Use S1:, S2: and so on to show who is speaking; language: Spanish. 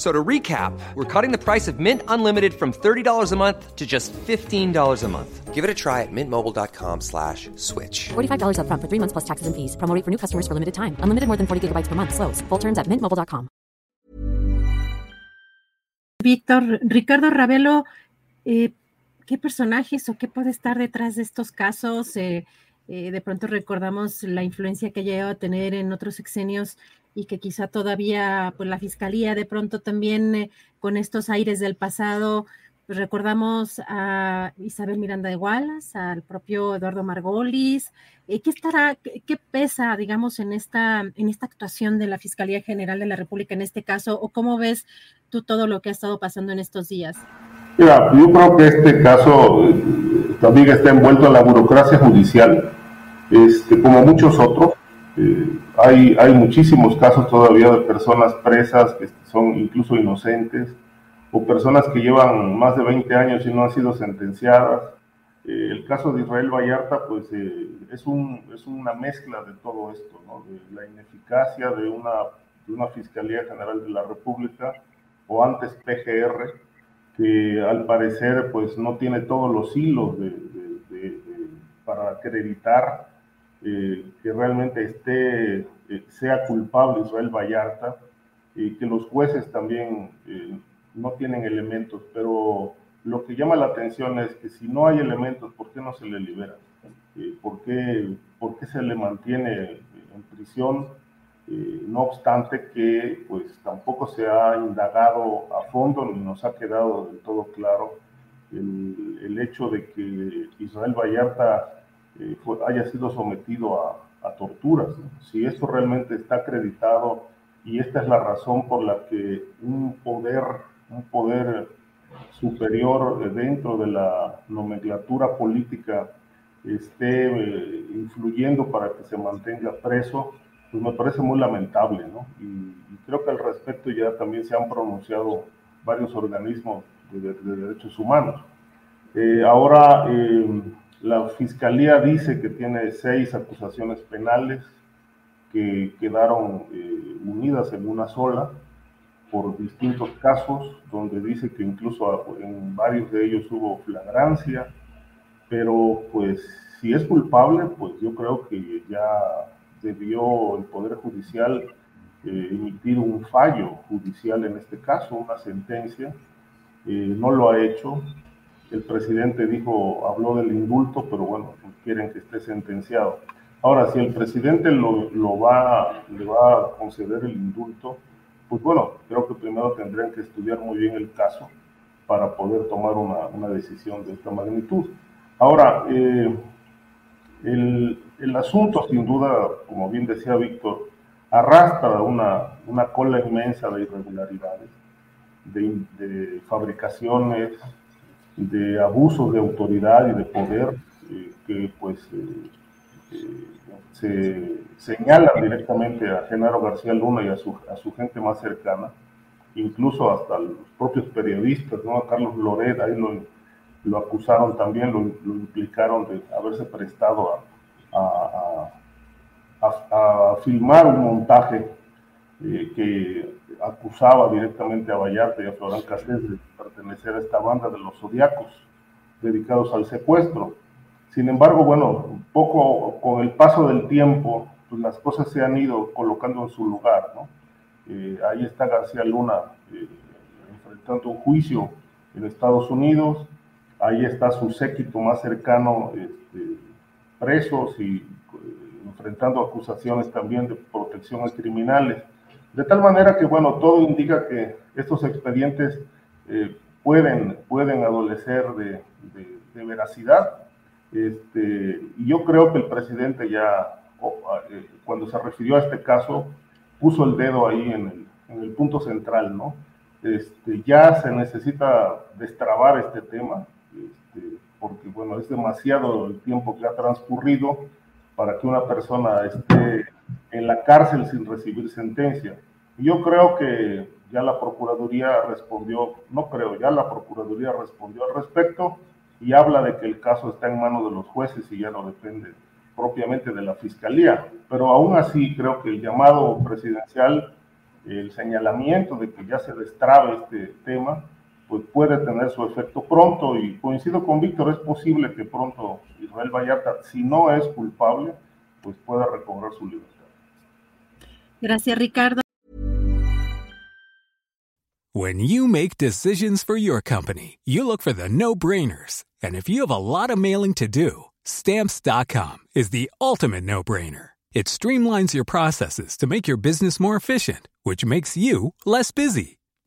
S1: So to recap, we're cutting the price of Mint Unlimited from $30 a month to just $15 a month.
S2: Give it a try at mintmobile.com slash switch.
S3: $45 up front for three months plus taxes and fees. Promo rate for new customers for limited time. Unlimited more than 40 gigabytes per month. Slows. Full terms at mintmobile.com.
S4: Víctor, Ricardo Ravelo, eh, ¿qué personajes o qué puede estar detrás de estos casos? Eh, eh, de pronto recordamos la influencia que llegó a tener en otros sexenios y que quizá todavía pues la fiscalía de pronto también eh, con estos aires del pasado pues, recordamos a Isabel Miranda de Wallace, al propio Eduardo Margolis, eh, ¿qué estará, qué, pesa, digamos, en esta, en esta actuación de la Fiscalía General de la República en este caso, o cómo ves tú todo lo que ha estado pasando en estos días?
S5: Mira, yo creo que este caso eh, también está envuelto en la burocracia judicial, este, como muchos otros, eh, hay, hay muchísimos casos todavía de personas presas que son incluso inocentes o personas que llevan más de 20 años y no han sido sentenciadas. Eh, el caso de Israel Vallarta pues eh, es, un, es una mezcla de todo esto, ¿no? de la ineficacia de una, de una Fiscalía General de la República o antes PGR, que al parecer pues no tiene todos los hilos de, para acreditar eh, que realmente esté, eh, sea culpable Israel Vallarta, y que los jueces también eh, no tienen elementos, pero lo que llama la atención es que si no hay elementos, ¿por qué no se le libera? ¿por, qué, ¿Por qué se le mantiene en prisión? no obstante que pues tampoco se ha indagado a fondo ni nos ha quedado del todo claro el, el hecho de que Israel Vallarta eh, haya sido sometido a, torturas. Si esto realmente está acreditado y esta es la razón por la que un poder, un poder superior dentro de la nomenclatura política esté eh, influyendo para que se mantenga preso, pues me parece muy lamentable, ¿no? Y, creo que al respecto ya también se han pronunciado varios organismos de, derechos humanos. Eh, ahora, la fiscalía dice que tiene seis acusaciones penales que quedaron eh, unidas en una sola por distintos casos, donde dice que incluso en varios de ellos hubo flagrancia, pero pues si es culpable, pues yo creo que ya debió el Poder Judicial eh, emitir un fallo judicial en este caso, una sentencia, eh, no lo ha hecho, el presidente dijo, habló del indulto, pero bueno, quieren que esté sentenciado. Ahora, si el presidente lo, va, le va a conceder el indulto, pues bueno, creo que primero tendrían que estudiar muy bien el caso para poder tomar una, decisión de esta magnitud. Ahora, eh, el, asunto, sin duda, como bien decía Víctor, arrastra una, una cola inmensa de irregularidades, de, de fabricaciones, de abusos de autoridad y de poder eh, que pues eh, eh, se señalan directamente a Genaro García Luna y a su, a su gente más cercana, incluso hasta los propios periodistas, ¿no? A Carlos Loret, ahí lo, lo acusaron también, lo, implicaron de haberse prestado a, a, a filmar un montaje que acusaba directamente a Vallarta y a Florán Castells de pertenecer a esta banda de los zodiacos dedicados al secuestro. Sin embargo, bueno, poco con el paso del tiempo, pues las cosas se han ido colocando en su lugar, ¿no? Eh, ahí está García Luna eh, enfrentando un juicio en Estados Unidos, ahí está su séquito más cercano este, presos y eh, enfrentando acusaciones también de protección a criminales. De tal manera que, bueno, todo indica que estos expedientes eh, pueden, pueden adolecer de, de, veracidad. Este, y yo creo que el presidente ya, eh, cuando se refirió a este caso, puso el dedo ahí en el, en el punto central, ¿no? Este, ya se necesita destrabar este tema, este, porque bueno, es demasiado el tiempo que ha transcurrido para que una persona esté en la cárcel sin recibir sentencia. Yo creo que ya la Procuraduría respondió, no creo, ya la Procuraduría respondió al respecto y habla de que el caso está en manos de los jueces y ya no depende propiamente de la Fiscalía. Pero aún así creo que el llamado presidencial el señalamiento de que ya se destrabe este tema, pues puede tener su efecto pronto y coincido con Víctor, es posible que pronto Israel Vallarta, si no es culpable, pues pueda recobrar su libertad.
S4: Gracias, Ricardo.
S6: When you make decisions for your company, you look for the no-brainers. And if you have a lot of mailing to do, stamps.com is the ultimate no-brainer. It streamlines your processes to make your business more efficient, which makes you less busy.